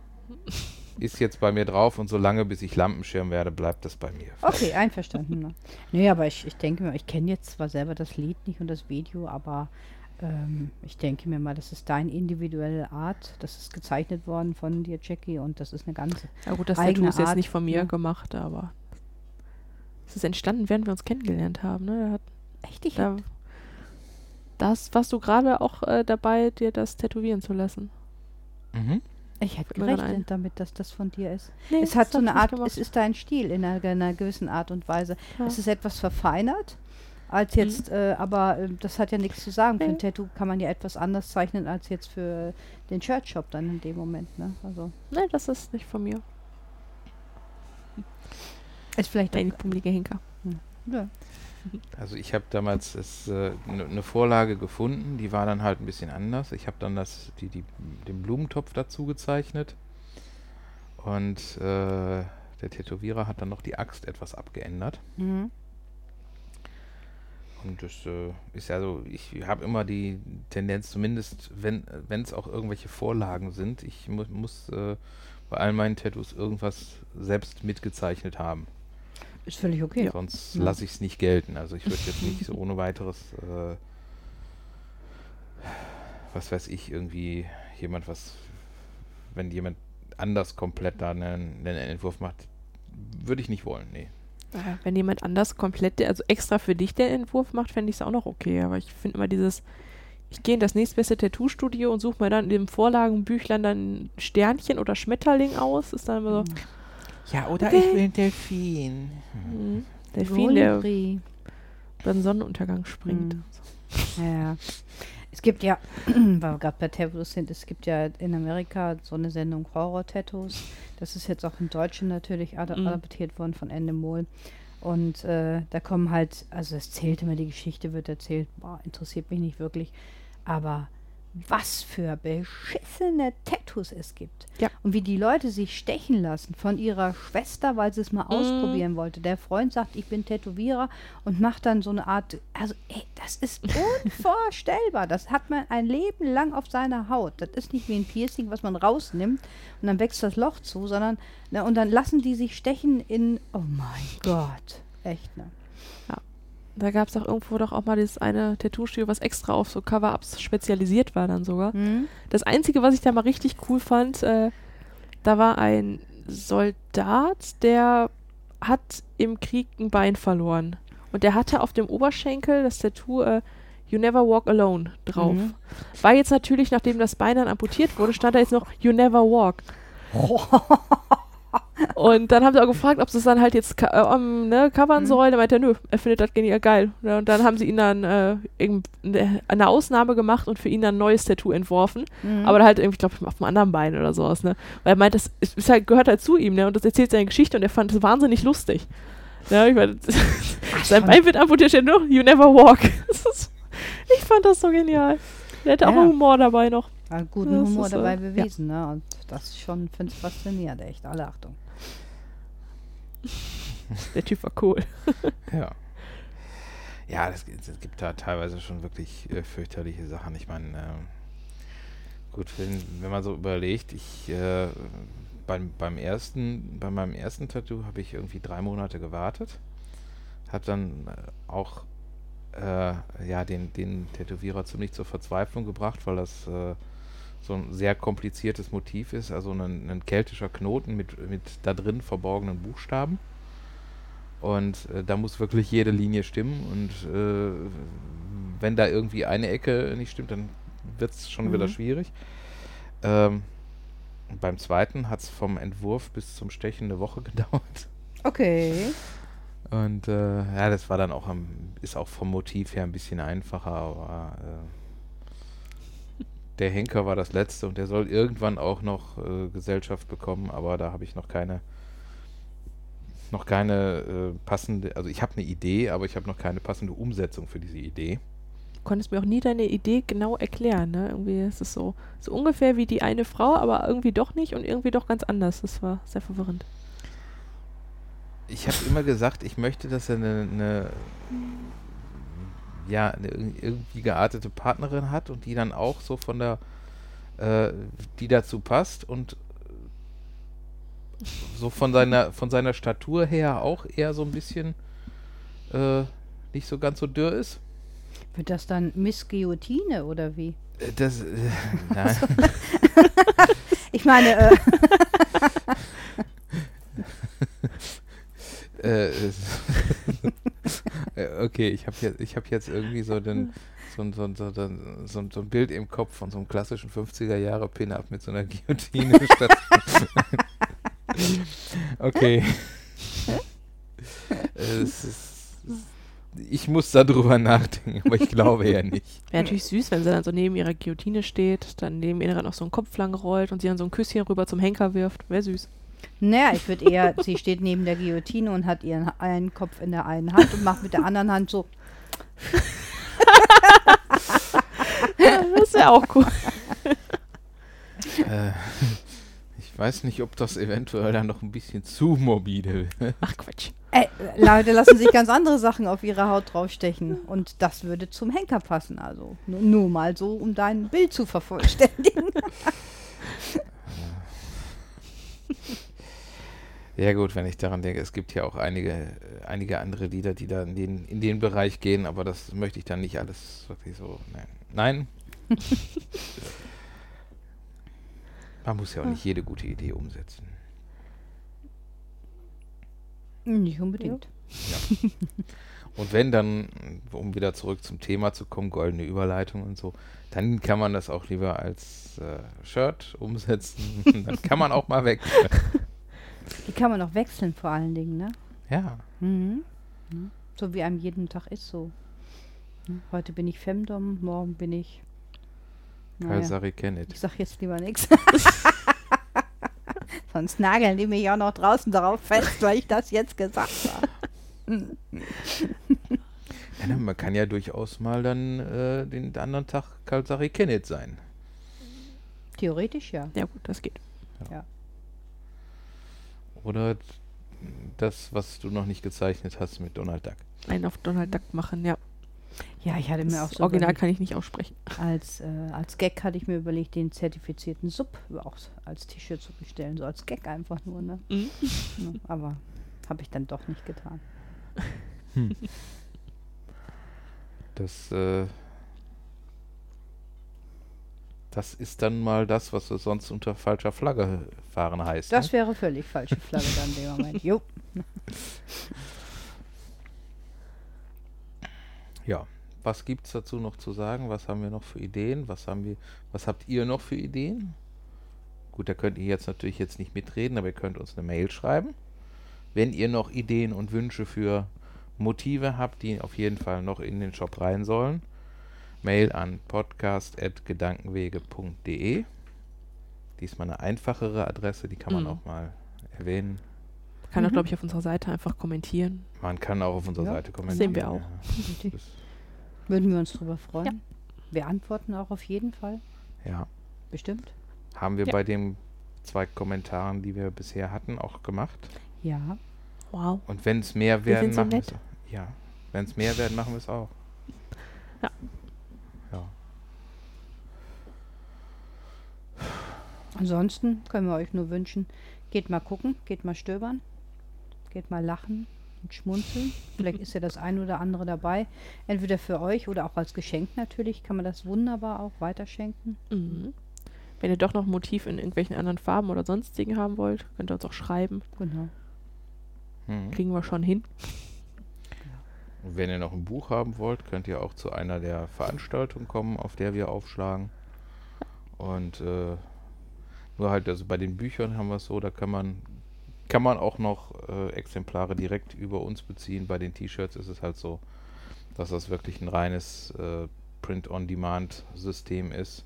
ist jetzt bei mir drauf und solange bis ich Lampenschirm werde, bleibt das bei mir. Okay, einverstanden. Ne? Nee, aber ich, ich denke mir, ich kenne jetzt zwar selber das Lied nicht und das Video, aber ähm, ich denke mir mal, das ist deine individuelle Art. Das ist gezeichnet worden von dir, Jackie, und das ist eine ganze. Ja gut, das Eigene Tattoo ist jetzt Art, nicht von mir ja. gemacht, aber es ist entstanden, während wir uns kennengelernt haben. Ne? Echt? Ich da, das warst du gerade auch äh, dabei, dir das tätowieren zu lassen. Mhm. Ich hätte gerechnet damit, dass das von dir ist. Nee, es hat so eine Art, es ist dein Stil in einer, in einer gewissen Art und Weise. Ja. Es ist etwas verfeinert, als jetzt, äh, aber äh, das hat ja nichts zu sagen. Für Nee. ein Tattoo kann man ja etwas anders zeichnen als jetzt für den Shirtshop dann in dem Moment. Ne? Also Nee, das ist nicht von mir. ist vielleicht Dein auch, pummelige Henker. ja. Also ich habe damals eine ne Vorlage gefunden, die war dann halt ein bisschen anders. Ich habe dann das, die, die, den Blumentopf dazu gezeichnet und äh, der Tätowierer hat dann noch die Axt etwas abgeändert. Mhm. Und das äh, ist ja so, ich habe immer die Tendenz, zumindest wenn es auch irgendwelche Vorlagen sind, ich mu muss äh, bei all meinen Tattoos irgendwas selbst mitgezeichnet haben. Ist völlig okay. Sonst Ja. lasse ich es nicht gelten. Also ich würde jetzt nicht so ohne weiteres, äh, was weiß ich, irgendwie jemand was, wenn jemand anders komplett da einen, einen Entwurf macht, würde ich nicht wollen, nee. Wenn jemand anders komplett, also extra für dich der Entwurf macht, fände ich es auch noch okay. Aber ich finde immer dieses, ich gehe in das nächstbeste Tattoo-Studio und suche mir dann in dem Vorlagenbüchlein dann ein Sternchen oder Schmetterling aus. Ist dann immer so, Ja, oder Okay. ich will einen Delfin. mhm. Delfin, der den Sonnenuntergang springt. Mhm. Ja, ja. Es gibt ja, weil wir gerade bei Tattoos sind, es gibt ja in Amerika so eine Sendung Horror-Tattoos. Das ist jetzt auch im Deutschen natürlich ad Mhm. adaptiert worden von Endemol. Und äh, da kommen halt, also es zählt immer, die Geschichte wird erzählt, boah, interessiert mich nicht wirklich. Aber was für beschissene Tattoos es gibt. Ja. Und wie die Leute sich stechen lassen von ihrer Schwester, weil sie es mal Mhm. ausprobieren wollte. Der Freund sagt, ich bin Tätowierer und macht dann so eine Art, also ey, das ist unvorstellbar. Das hat man ein Leben lang auf seiner Haut. Das ist nicht wie ein Piercing, was man rausnimmt und dann wächst das Loch zu, sondern, na, und dann lassen die sich stechen in, oh mein Gott, echt, ne? Da gab es auch irgendwo doch auch mal dieses eine Tattoo-Studio, was extra auf so Cover-Ups spezialisiert war dann sogar. Hm? Das Einzige, was ich da mal richtig cool fand, äh, da war ein Soldat, der hat im Krieg ein Bein verloren. Und der hatte auf dem Oberschenkel das Tattoo äh, You Never Walk Alone drauf. Mhm. War jetzt natürlich, nachdem das Bein dann amputiert wurde, stand da jetzt noch You Never Walk. Und dann haben sie auch gefragt, ob sie es dann halt jetzt äh, ne, covern Mhm. sollen. Er meinte, nö, er findet das genial geil. Ja, und dann haben sie ihn dann äh, ne- eine Ausnahme gemacht und für ihn dann ein neues Tattoo entworfen. Mhm. Aber halt irgendwie, glaube ich, auf dem anderen Bein oder sowas, ne? Weil er meint, das ist, halt, gehört halt zu ihm, ne? Und das erzählt seine Geschichte und er fand es wahnsinnig lustig. Ja, ich meine, sein Bein wird amputiert, steht nur, you never walk. Ist, ich fand das so genial. Er hätte auch Ja. Humor dabei noch. Hat guten Das Humor so, dabei ja. bewiesen, ne? Und das schon, finde ich faszinierend, echt. Alle Achtung. Der Typ war cool. Ja. Ja, es, gibt- da teilweise schon wirklich äh, fürchterliche Sachen. Ich meine, ähm, gut, wenn, wenn man so überlegt, ich äh, beim, beim ersten, bei meinem ersten Tattoo habe ich irgendwie drei Monate gewartet. Habe dann äh, auch äh, ja, den, den Tätowierer ziemlich zur Verzweiflung gebracht, weil das äh, so ein sehr kompliziertes Motiv ist, also ein, ein keltischer Knoten mit, mit da drin verborgenen Buchstaben. Und äh, da muss wirklich jede Linie stimmen. Und äh, wenn da irgendwie eine Ecke nicht stimmt, dann wird es schon wieder Mhm. schwierig. Ähm, beim zweiten hat es vom Entwurf bis zum Stechen eine Woche gedauert. Okay. Und äh, ja, das war dann auch am, ist auch vom Motiv her ein bisschen einfacher, aber äh, der Henker war das letzte und der soll irgendwann auch noch äh, Gesellschaft bekommen, aber da habe ich noch keine noch keine äh, passende, also ich habe eine Idee, aber ich habe noch keine passende Umsetzung für diese Idee. Du konntest mir auch nie deine Idee genau erklären, ne? Irgendwie ist es so, so ungefähr wie die eine Frau, aber irgendwie doch nicht und irgendwie doch ganz anders. Das war sehr verwirrend. Ich habe immer gesagt, ich möchte, dass er eine, eine ja, eine irg- irgendwie geartete Partnerin hat und die dann auch so von der, äh, die dazu passt und so von seiner, von seiner Statur her auch eher so ein bisschen äh, nicht so ganz so dürr ist. Wird das dann Miss Guillotine oder wie? Äh, Das, äh, nein. Ich meine, äh, Äh, okay, ich habe jetzt, ich hab jetzt irgendwie so, den, so, ein- so, ein- so, ein- so, ein- so ein Bild im Kopf von so einem klassischen 50er Jahre Pin-Up mit so einer Guillotine statt. okay. es ist, ich muss darüber nachdenken, aber ich glaube ja nicht. Wäre natürlich süß, wenn sie dann so neben ihrer Guillotine steht, dann neben ihr dann noch so ein Kopf lang rollt und sie dann so ein Küsschen rüber zum Henker wirft. Wäre süß. Naja, ich würde eher, sie steht neben der Guillotine und hat ihren einen Kopf in der einen Hand und macht mit der anderen Hand so. das wäre auch cool. Äh, ich weiß nicht, ob das eventuell dann noch ein bisschen zu morbide wird. Ach Quatsch. Äh, Leute lassen sich ganz andere Sachen auf ihre Haut draufstechen und das würde zum Henker passen. Also nur, nur mal so, um dein Bild zu vervollständigen. Ja gut, wenn ich daran denke, es gibt ja auch einige, einige andere Lieder, die da in den, in den Bereich gehen, aber das möchte ich dann nicht alles wirklich so. Nein. Nein. Man muss ja auch nicht jede gute Idee umsetzen. Nicht unbedingt. Und wenn dann, um wieder zurück zum Thema zu kommen, goldene Überleitung und so, dann kann man das auch lieber als äh, Shirt umsetzen. dann kann man auch mal weg. Die kann man auch wechseln vor allen Dingen, ne? Ja. Mhm. Mhm. So wie einem jeden Tag ist so. Heute bin ich Femdom, morgen bin ich. naja, Kalsari Kenneth. Ich sag jetzt lieber nichts. Sonst nageln die mich auch noch draußen darauf fest, weil ich das jetzt gesagt habe. Ja, ne, man kann ja durchaus mal dann äh, den anderen Tag Kalsari Kenneth sein. Theoretisch ja. Ja gut, das geht. Oder das, was du noch nicht gezeichnet hast mit Donald Duck. Einen auf Donald Duck machen, ja. Ja, ich hatte mir auch Das so Original überlegt, kann ich nicht aussprechen. als, äh, als Gag hatte ich mir überlegt, den zertifizierten Sub auch als T-Shirt zu bestellen. So als Gag einfach nur, ne? Mhm. Ja, aber habe ich dann doch nicht getan. Das, äh, das ist dann mal das, was wir sonst unter falscher Flagge fahren heißt. Das ne? wäre völlig falsche Flagge dann in dem Moment. Jo. Ja. Was gibt es dazu noch zu sagen? Was haben wir noch für Ideen? Was haben wir, was habt ihr noch für Ideen? Gut, da könnt ihr jetzt natürlich jetzt nicht mitreden, aber ihr könnt uns eine Mail schreiben. Wenn ihr noch Ideen und Wünsche für Motive habt, die auf jeden Fall noch in den Shop rein sollen, Mail an podcast.gedankenwege.de. Diesmal eine einfachere Adresse, die kann man Mhm. auch mal erwähnen. Kann auch, Mhm. glaube ich, auf unserer Seite einfach kommentieren. Man kann auch auf unserer Ja, Seite kommentieren. sehen wir auch. Ja. Würden wir uns drüber freuen. Wir antworten auch auf jeden Fall. ja. Bestimmt. Haben wir Ja. bei den zwei Kommentaren, die wir bisher hatten, auch gemacht. Ja. Wow. Und wenn es mehr Wir werden, sind so machen wir es. Ja. Wenn es mehr werden, machen wir es auch. Ja. Ja. Ansonsten können wir euch nur wünschen, geht mal gucken, geht mal stöbern, geht mal lachen und schmunzeln. Vielleicht ist ja das eine oder andere dabei. Entweder für euch oder auch als Geschenk natürlich kann man das wunderbar auch weiterschenken. Mhm. Wenn ihr doch noch ein Motiv in irgendwelchen anderen Farben oder sonstigen haben wollt, könnt ihr uns auch schreiben. Genau. Mhm. Kriegen wir schon hin. Und wenn ihr noch ein Buch haben wollt, könnt ihr auch zu einer der Veranstaltungen kommen, auf der wir aufschlagen. Und äh, nur halt, also bei den Büchern haben wir es so, da kann man, kann man auch noch äh, Exemplare direkt über uns beziehen. Bei den T-Shirts ist es halt so, dass das wirklich ein reines äh, Print-on-Demand-System ist,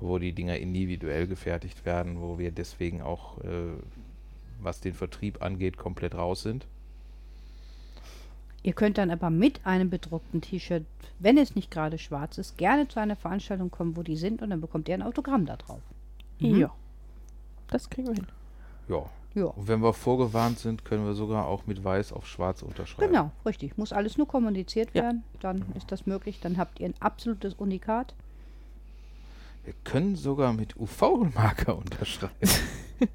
wo die Dinger individuell gefertigt werden, wo wir deswegen auch, äh, was den Vertrieb angeht, komplett raus sind. Ihr könnt dann aber mit einem bedruckten T-Shirt, wenn es nicht gerade schwarz ist, gerne zu einer Veranstaltung kommen, wo die sind und dann bekommt ihr ein Autogramm da drauf. Mhm. Ja. Das kriegen wir hin. Ja. Ja. Und wenn wir vorgewarnt sind, können wir sogar auch mit weiß auf schwarz unterschreiben. Genau, richtig. Muss alles nur kommuniziert Ja. werden. Dann ist das möglich. Dann habt ihr ein absolutes Unikat. Wir können sogar mit UV-Marker unterschreiben.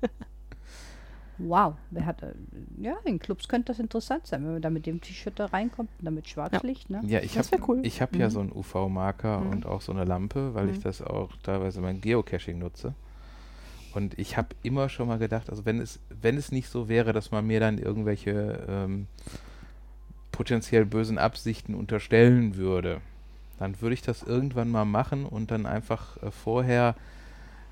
Wow, wer hat, äh, ja, in Clubs könnte das interessant sein, wenn man da mit dem T-Shirt da reinkommt und damit Schwarzlicht, ne? ja, ich habe cool. ich hab ja Mhm. so einen UV-Marker Mhm. und auch so eine Lampe, weil ich Mhm. das auch teilweise mein Geocaching nutze. Und ich habe immer schon mal gedacht, also wenn es, wenn es nicht so wäre, dass man mir dann irgendwelche ähm, potenziell bösen Absichten unterstellen würde, dann würde ich das irgendwann mal machen und dann einfach äh, vorher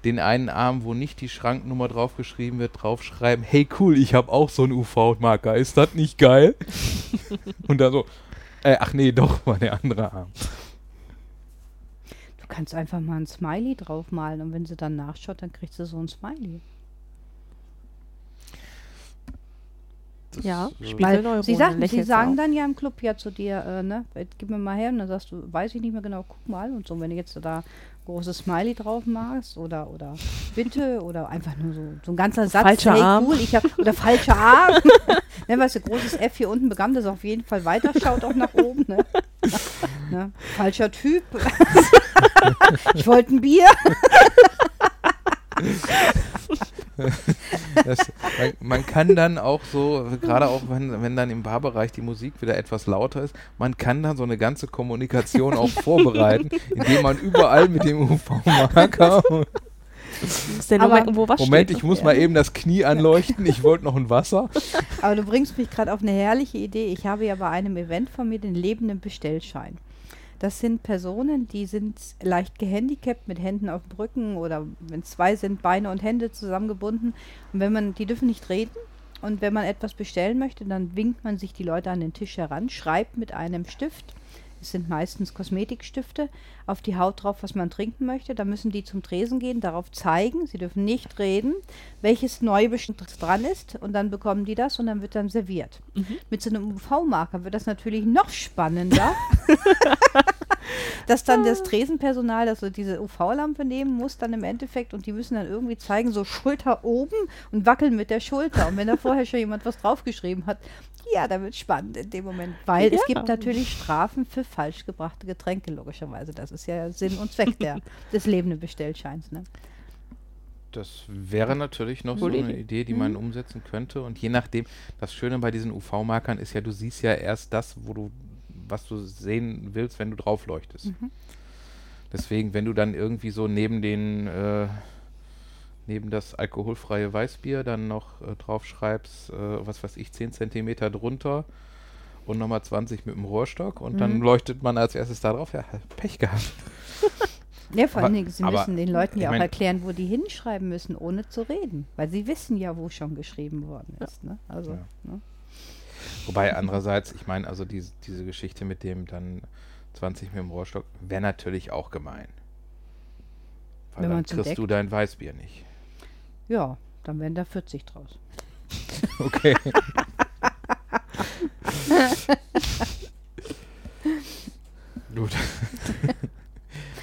den einen Arm, wo nicht die Schranknummer draufgeschrieben wird, draufschreiben, hey cool, ich habe auch so einen UV-Marker, ist das nicht geil? und dann so, äh, ach nee, doch, war der andere Arm. Du kannst einfach mal ein Smiley draufmalen und wenn sie dann nachschaut, dann kriegst du so ein Smiley. Das, Ja, Weil sie, sagen, sie sagen auch. dann ja im Club ja zu dir, äh, ne, gib mir mal her und dann sagst du, weiß ich nicht mehr genau, guck mal und so. Und wenn du jetzt da großes Smiley drauf machst oder oder bitte oder einfach nur so, so ein ganzer Satz, Falscher hey, Arm. cool, ich hab, oder falscher Arm. ne, weißt du, großes F hier unten begann das auf jeden Fall weiter, schaut auch nach oben. Ne? ne? Falscher Typ. ich wollte ein Bier. Das, man, man kann dann auch so, gerade auch wenn, wenn dann im Barbereich die Musik wieder etwas lauter ist, man kann dann so eine ganze Kommunikation auch vorbereiten, indem man überall mit dem UV-Marker Moment, wo was Moment, steht? ich muss mal eben das Knie anleuchten. Ich wollte noch ein Wasser. Aber du bringst mich gerade auf eine herrliche Idee. Ich habe ja bei einem Event von mir den lebenden Bestellschein. Das sind Personen, die sind leicht gehandicapt mit Händen auf dem Rücken oder wenn zwei sind, Beine und Hände zusammengebunden. Und wenn man, die dürfen nicht reden. Und wenn man etwas bestellen möchte, dann winkt man sich die Leute an den Tisch heran, schreibt mit einem Stift, es sind meistens Kosmetikstifte, auf die Haut drauf, was man trinken möchte. Da müssen die zum Tresen gehen, darauf zeigen, sie dürfen nicht reden, welches neu dran ist und dann bekommen die das und dann wird dann serviert. Mit so einem UV-Marker wird das natürlich noch spannender, dass dann das Tresenpersonal das so diese UV-Lampe nehmen muss dann im Endeffekt und die müssen dann irgendwie zeigen, so Schulter oben und wackeln mit der Schulter. Und wenn da vorher schon jemand was draufgeschrieben hat, ja, da wird spannend in dem Moment, weil es Ja. gibt natürlich Strafen für falsch gebrachte Getränke, logischerweise. Das ist ja Sinn und Zweck der, des lebenden Bestellscheins. Ne? Das wäre natürlich noch so Coole eine Idee. Die man umsetzen könnte. Und je nachdem, das Schöne bei diesen UV-Markern ist ja, du siehst ja erst das, wo du, was du sehen willst, wenn du drauf leuchtest. Deswegen, wenn du dann irgendwie so neben den, äh, neben das alkoholfreie Weißbier dann noch äh, draufschreibst, äh, was weiß ich, 10 Zentimeter drunter und nochmal 20 mit dem Rohrstock und dann leuchtet man als erstes da drauf, ja, Pech gehabt. Ja, vor Aber- allen Dingen, sie aber, müssen den Leuten ja auch mein- erklären, wo die hinschreiben müssen, ohne zu reden. Weil sie wissen ja, wo schon geschrieben worden ist. Ne? Also, Ja. ne? Wobei andererseits, ich meine, also diese, diese Geschichte mit dem dann 20 mit dem Rohrstock wäre natürlich auch gemein. Weil Wenn dann kriegst du entdeckt. dein Weißbier nicht. Ja, dann werden da 40 draus. Okay. Gut.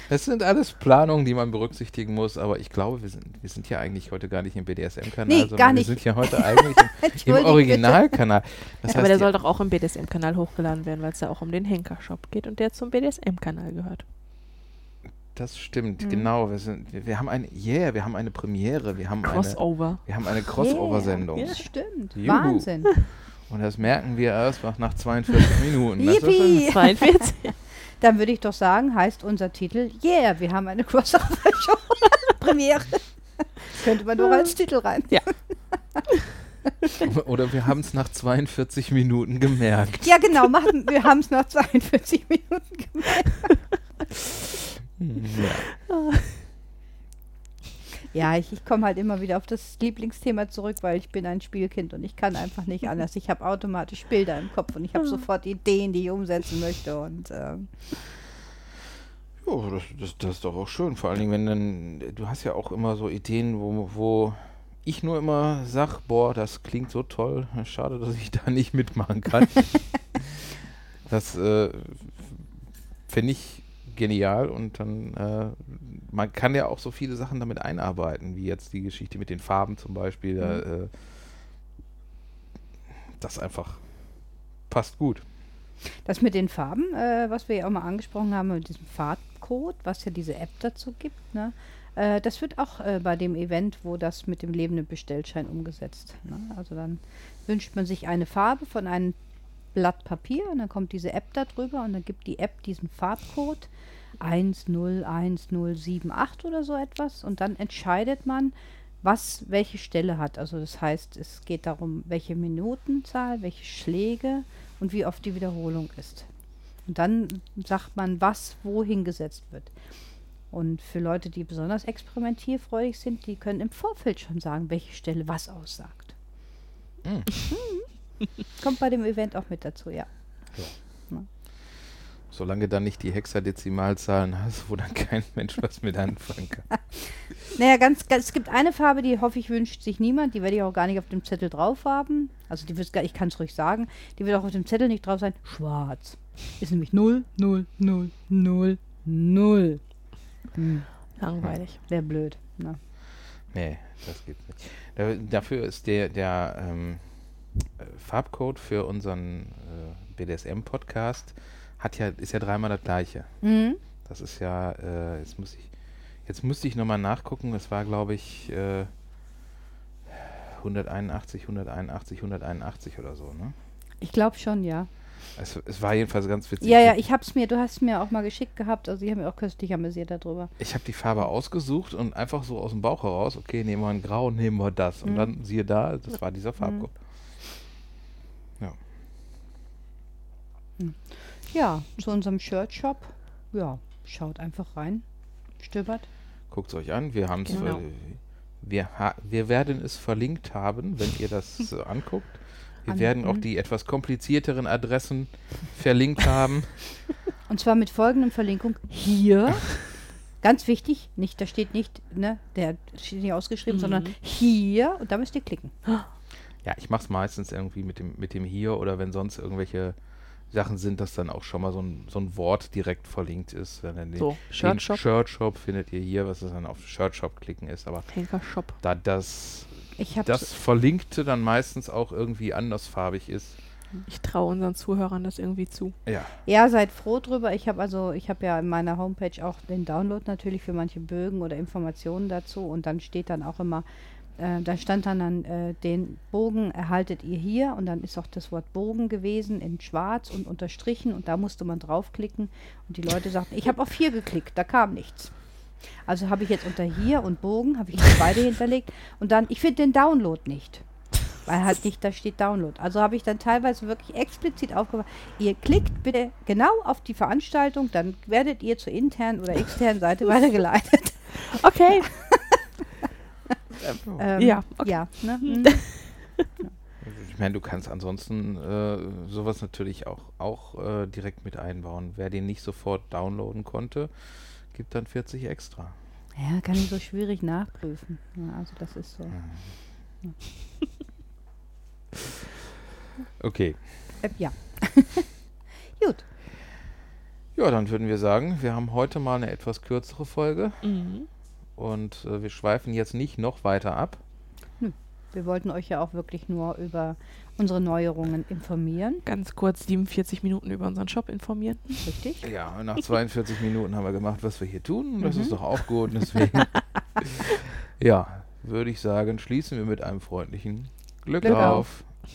Das sind alles Planungen, die man berücksichtigen muss, aber ich glaube, wir sind, wir sind ja eigentlich heute gar nicht im BDSM-Kanal, Nee, sondern gar nicht. wir sind ja heute eigentlich im, im Originalkanal. Das aber der soll doch auch im BDSM-Kanal hochgeladen werden, weil es ja auch um den Henker-Shop geht und der zum BDSM-Kanal gehört. Das stimmt, Mhm. genau. Wir, sind, wir, wir haben eine, yeah, wir haben eine Premiere, wir haben eine, Crossover. wir haben eine Crossover-Sendung. Das stimmt. Juhu. Wahnsinn. Und das merken wir erst nach- nach 42 Minuten. Das ist Yippie! 42. Dann würde ich doch sagen, heißt unser Titel Yeah, wir haben eine Crossover-Show. Premiere. Könnte man doch als Titel rein. ein, oder wir haben es nach 42 Minuten gemerkt. Ja, genau, machen, wir haben es nach 42 Minuten gemacht. Ja. Ja, ich, ich komme halt immer wieder auf das Lieblingsthema zurück, weil ich bin ein Spielkind und ich kann einfach nicht anders. Ich habe automatisch Bilder im Kopf und ich habe sofort Ideen, die ich umsetzen möchte. Und ähm, Ja, das, das, das ist doch auch schön. Vor allen Dingen, wenn dann, du hast ja auch immer so Ideen, wo, wo ich nur immer sag, boah, das klingt so toll. Schade, dass ich da nicht mitmachen kann. das äh, finde ich genial und dann, äh, man kann ja auch so viele Sachen damit einarbeiten, wie jetzt die Geschichte mit den Farben zum Beispiel. Da, äh, das einfach passt gut. das mit den Farben, äh, was wir ja auch mal angesprochen haben, mit diesem Farbcode, was ja diese App dazu gibt, ne? äh, das wird auch äh, bei dem Event, wo das mit dem lebenden Bestellschein umgesetzt. Ne? Also dann wünscht man sich eine Farbe von einem Blatt Papier und dann kommt diese App da drüber und dann gibt die App diesen Farbcode 101078 oder so etwas und dann entscheidet man, was welche Stelle hat. Also das heißt, es geht darum, welche Minutenzahl, welche Schläge und wie oft die Wiederholung ist. Und dann sagt man, was wohin gesetzt wird. Und für Leute, die besonders experimentierfreudig sind, die können im Vorfeld schon sagen, welche Stelle was aussagt. Mm. Kommt bei dem Event auch mit dazu, ja. Solange dann nicht die Hexadezimalzahlen hast, wo dann kein Mensch was mit anfangen kann. Naja, ganz, ganz, es gibt eine Farbe, die hoffe ich wünscht sich niemand, die werde ich auch gar nicht auf dem Zettel drauf haben. Also die wird gar, ich kann es ruhig sagen, die wird auch auf dem Zettel nicht drauf sein. Schwarz. Ist nämlich 0, 0, 0, 0, 0. Hm, Langweilig. Wäre blöd. Ne? Nee, das geht nicht. Da, dafür ist der, der ähm, äh, Farbcode für unseren äh, BDSM-Podcast hat ja, ist ja dreimal das gleiche. Mhm. Das ist ja, äh, jetzt muss ich, jetzt müsste ich nochmal nachgucken, das war glaube ich äh, 181, 181, 181 oder so, ne? Ich glaube schon, ja. Es, es war jedenfalls ganz witzig. Ja, ja, ich hab's mir, du hast es mir auch mal geschickt gehabt, also ich habe mir auch köstlich amüsiert darüber. Ich habe die Farbe ausgesucht und einfach so aus dem Bauch heraus, okay, nehmen wir ein Grau, nehmen wir das. Und Mhm. dann siehe da, das war dieser Farbgruppe. Ja. Ja, zu unserem Shirt-Shop. Ja, schaut einfach rein. Stöbert. Guckt es euch an. Wir haben es. Genau. Wir, ha wir werden es verlinkt haben, wenn ihr das äh, anguckt. Wir An- werden auch mhm. die etwas komplizierteren Adressen verlinkt haben. Und zwar mit folgendem Verlinkung. Hier. Ganz wichtig, nicht, da steht nicht, ne, der steht nicht ausgeschrieben, Mhm. sondern hier und da müsst ihr klicken. Ja, ich mache es meistens irgendwie mit dem, mit dem hier oder wenn sonst irgendwelche Sachen sind, dass dann auch schon mal so ein, so ein Wort direkt verlinkt ist. Wenn dann den, So, Shirt Shop, Shirt Shop findet ihr hier, was es dann auf Shirt Shop klicken ist. Aber Shop. da das, Ich habe das Verlinkte dann meistens auch irgendwie andersfarbig ist, Ich traue unseren Zuhörern das irgendwie zu. ja, Ja, seid froh drüber. Ich habe also, ich habe ja in meiner Homepage auch den Download natürlich für manche Bögen oder Informationen dazu und dann steht dann auch immer, äh, da stand dann, dann äh, den Bogen erhaltet ihr hier und dann ist auch das Wort Bogen gewesen in schwarz und unterstrichen und da musste man draufklicken und die Leute sagten, ich habe auf hier geklickt, da kam nichts. Also habe ich jetzt unter hier und Bogen, habe ich beide hinterlegt und dann, ich finde den Download nicht. Weil halt nicht da steht Download. Also habe ich dann teilweise wirklich explizit aufgemacht. Ihr klickt bitte genau auf die Veranstaltung, dann werdet ihr zur internen oder externen Seite weitergeleitet. Okay. Ähm, Ja, okay. Ja, ne? mhm. Ich meine, du kannst ansonsten äh, sowas natürlich auch, auch äh, direkt mit einbauen. Wer den nicht sofort downloaden konnte, gibt dann 40 extra. ja, kann ich so schwierig nachprüfen. Ja, also das ist so. Okay. Äh, ja. Gut. Ja, dann würden wir sagen, wir haben heute mal eine etwas kürzere Folge Mhm. Und äh, wir schweifen jetzt nicht noch weiter ab. Wir wollten euch ja auch wirklich nur über unsere Neuerungen informieren. Ganz kurz 47 Minuten über unseren Shop informieren. Richtig? Ja, nach 42 Minuten haben wir gemacht, was wir hier tun und das Mhm. ist doch auch gut. und Deswegen, ja, würde ich sagen, schließen wir mit einem freundlichen Glück, Glück auf.